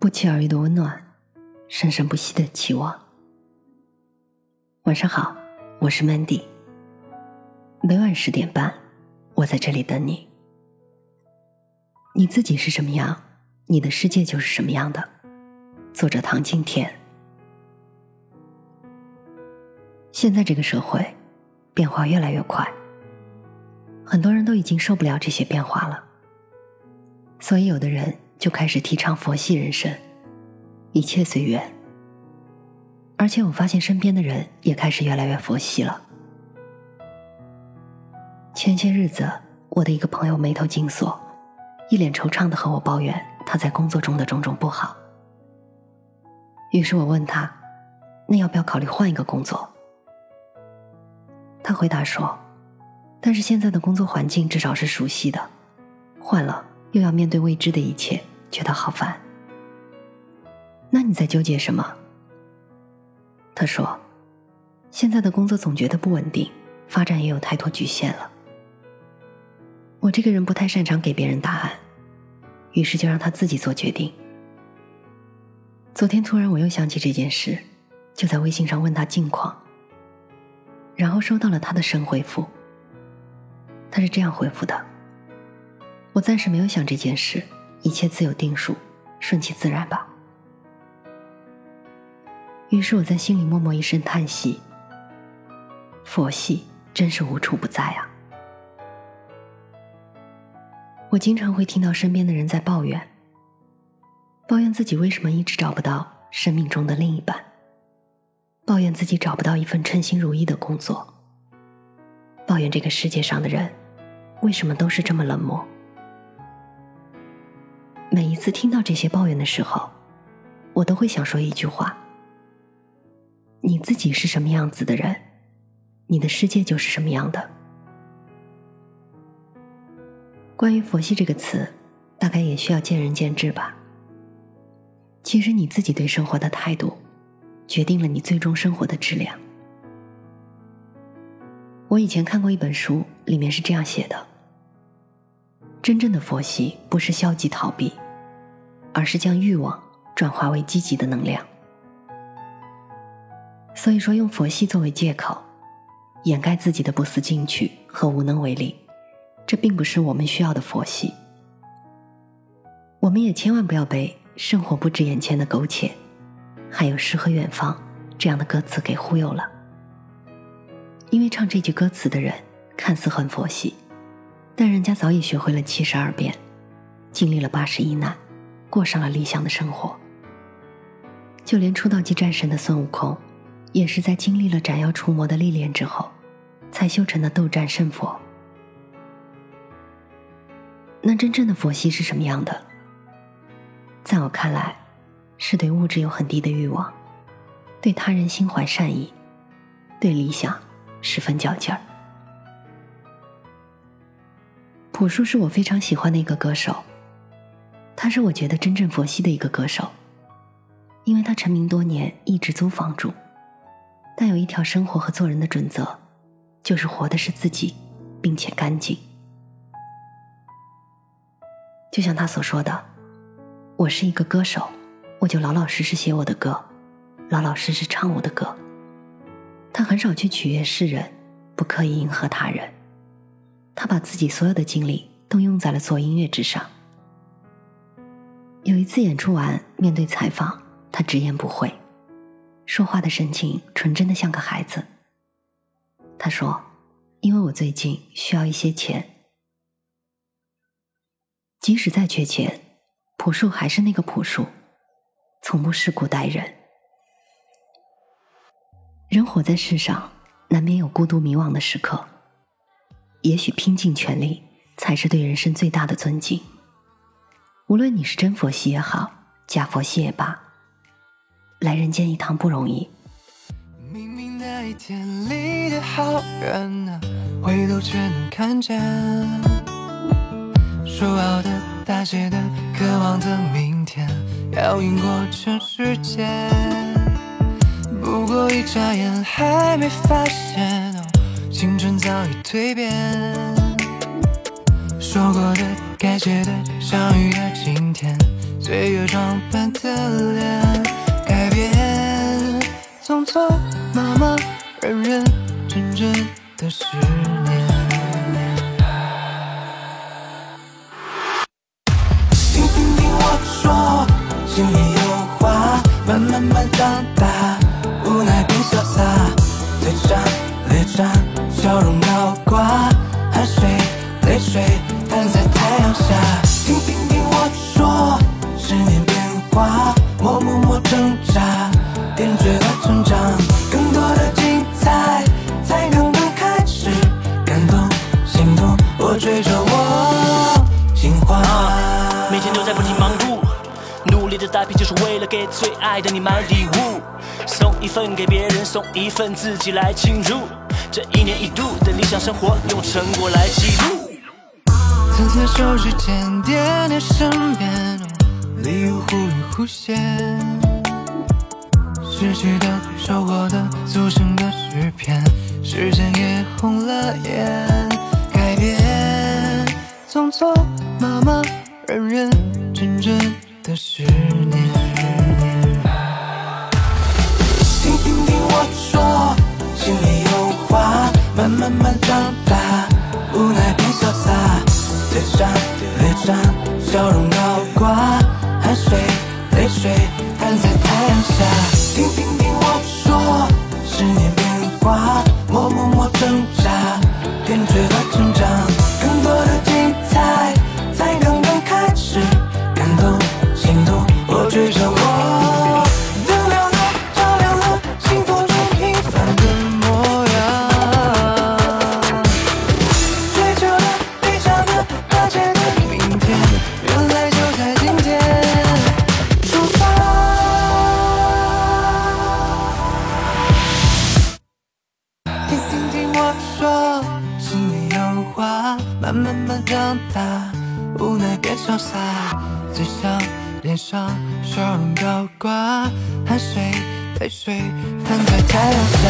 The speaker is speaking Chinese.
不期而遇的温暖，生生不息的期望。晚上好，我是 Mandy。每晚十点半，我在这里等你。你自己是什么样，你的世界就是什么样的。作者唐静天。现在这个社会变化越来越快，很多人都已经受不了这些变化了，所以有的人。就开始提倡佛系人生，一切随缘。而且我发现身边的人也开始越来越佛系了。前些日子，我的一个朋友眉头紧锁，一脸惆怅的和我抱怨他在工作中的种种不好。于是我问他：“那要不要考虑换一个工作？”他回答说：“但是现在的工作环境至少是熟悉的，换了又要面对未知的一切。”觉得好烦。那你在纠结什么？他说：“现在的工作总觉得不稳定，发展也有太多局限了。”我这个人不太擅长给别人答案，于是就让他自己做决定。昨天突然我又想起这件事，就在微信上问他近况，然后收到了他的神回复。他是这样回复的：“我暂时没有想这件事。”一切自有定数，顺其自然吧。于是我在心里默默一声叹息：佛系真是无处不在啊！我经常会听到身边的人在抱怨，抱怨自己为什么一直找不到生命中的另一半，抱怨自己找不到一份称心如意的工作，抱怨这个世界上的人为什么都是这么冷漠。每一次听到这些抱怨的时候，我都会想说一句话：你自己是什么样子的人，你的世界就是什么样的。关于“佛系”这个词，大概也需要见仁见智吧。其实你自己对生活的态度，决定了你最终生活的质量。我以前看过一本书，里面是这样写的。真正的佛系不是消极逃避，而是将欲望转化为积极的能量。所以说，用佛系作为借口，掩盖自己的不思进取和无能为力，这并不是我们需要的佛系。我们也千万不要被“生活不止眼前的苟且，还有诗和远方”这样的歌词给忽悠了。因为唱这句歌词的人看似很佛系。但人家早已学会了七十二变，经历了八十一难，过上了理想的生活。就连出道即战神的孙悟空，也是在经历了斩妖除魔的历练之后，才修成的斗战胜佛。那真正的佛系是什么样的？在我看来，是对物质有很低的欲望，对他人心怀善意，对理想十分较劲儿。朴树是我非常喜欢的一个歌手，他是我觉得真正佛系的一个歌手，因为他成名多年一直租房住，但有一条生活和做人的准则，就是活的是自己，并且干净。就像他所说的：“我是一个歌手，我就老老实实写我的歌，老老实实唱我的歌。”他很少去取悦世人，不刻意迎合他人。他把自己所有的精力都用在了做音乐之上。有一次演出完，面对采访，他直言不讳，说话的神情纯真的像个孩子。他说：“因为我最近需要一些钱，即使再缺钱，朴树还是那个朴树，从不世故待人。人活在世上，难免有孤独迷惘的时刻。”也许拼尽全力才是对人生最大的尊敬。无论你是真佛系也好，假佛系也罢，来人间一趟不容易。明明那一天里的好人啊，回头却能看见。说好的、大写的、渴望的明天，要赢过全世界。不过一眨眼，还没发现。青春早已蜕变，说过的、该写的、相遇的今天，岁月装扮的脸，改变匆匆忙忙，认认真真的十年。听听听我说，心里有话，慢慢慢长大，无奈变潇洒，嘴上咧张，笑容年变化，默默默挣扎，点缀了成长，更多的精彩才刚刚开始，感动心动，我追着我心花。每天都在不停忙碌，努力的打拼就是为了给最爱的你买礼物，送一份给别人，送一份自己来庆祝。这一年一度的理想生活，用成果来记录。层层手指间点点身边，礼物忽隐忽现，失去的、收获的，组成的诗篇，时间也红了眼，改变匆匆忙忙，认认真真的十年。听听听我说，心里有话，慢慢慢长十年变化，默默默挣扎，点缀了成长，更多的我说，心里有话，慢慢慢长大，无奈变潇洒，嘴上脸上笑容高挂，汗水泪水摊在太阳下。